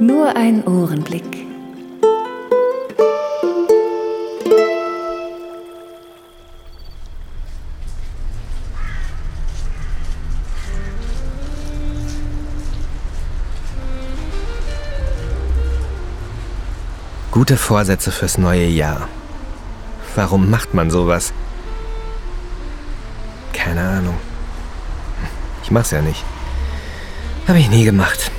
Nur ein Ohrenblick. Gute Vorsätze fürs neue Jahr. Warum macht man sowas? Keine Ahnung. Ich mach's ja nicht. Habe ich nie gemacht.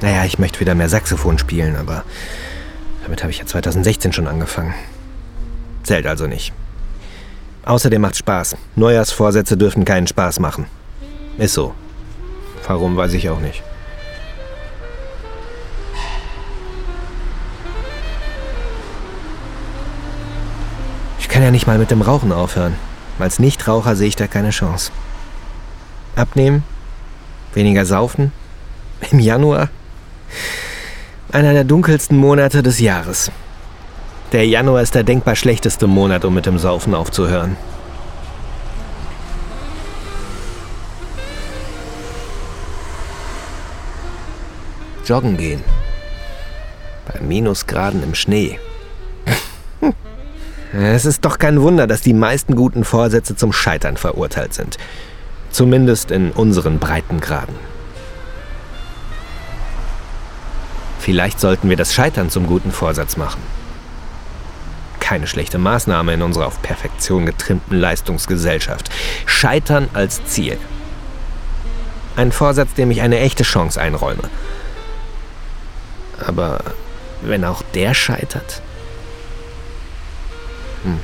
Naja, ich möchte wieder mehr Saxophon spielen, aber damit habe ich ja 2016 schon angefangen. Zählt also nicht. Außerdem macht's Spaß. Neujahrsvorsätze dürfen keinen Spaß machen. Ist so. Warum, weiß ich auch nicht. Ich kann ja nicht mal mit dem Rauchen aufhören. Als Nichtraucher sehe ich da keine Chance. Abnehmen? Weniger saufen? Im Januar? Einer der dunkelsten Monate des Jahres. Der Januar ist der denkbar schlechteste Monat, um mit dem Saufen aufzuhören. Joggen gehen. Bei Minusgraden im Schnee. Es ist doch kein Wunder, dass die meisten guten Vorsätze zum Scheitern verurteilt sind. Zumindest in unseren Breitengraden. Vielleicht sollten wir das Scheitern zum guten Vorsatz machen. Keine schlechte Maßnahme in unserer auf Perfektion getrimmten Leistungsgesellschaft. Scheitern als Ziel. Ein Vorsatz, dem ich eine echte Chance einräume. Aber wenn auch der scheitert? Hm.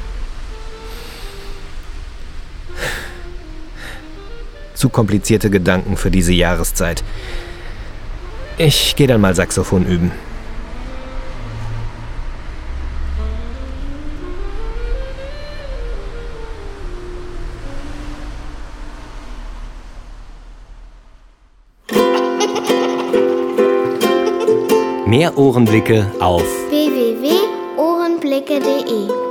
Zu komplizierte Gedanken für diese Jahreszeit. Ich gehe dann mal Saxophon üben. Mehr Ohrenblicke auf www.ohrenblicke.de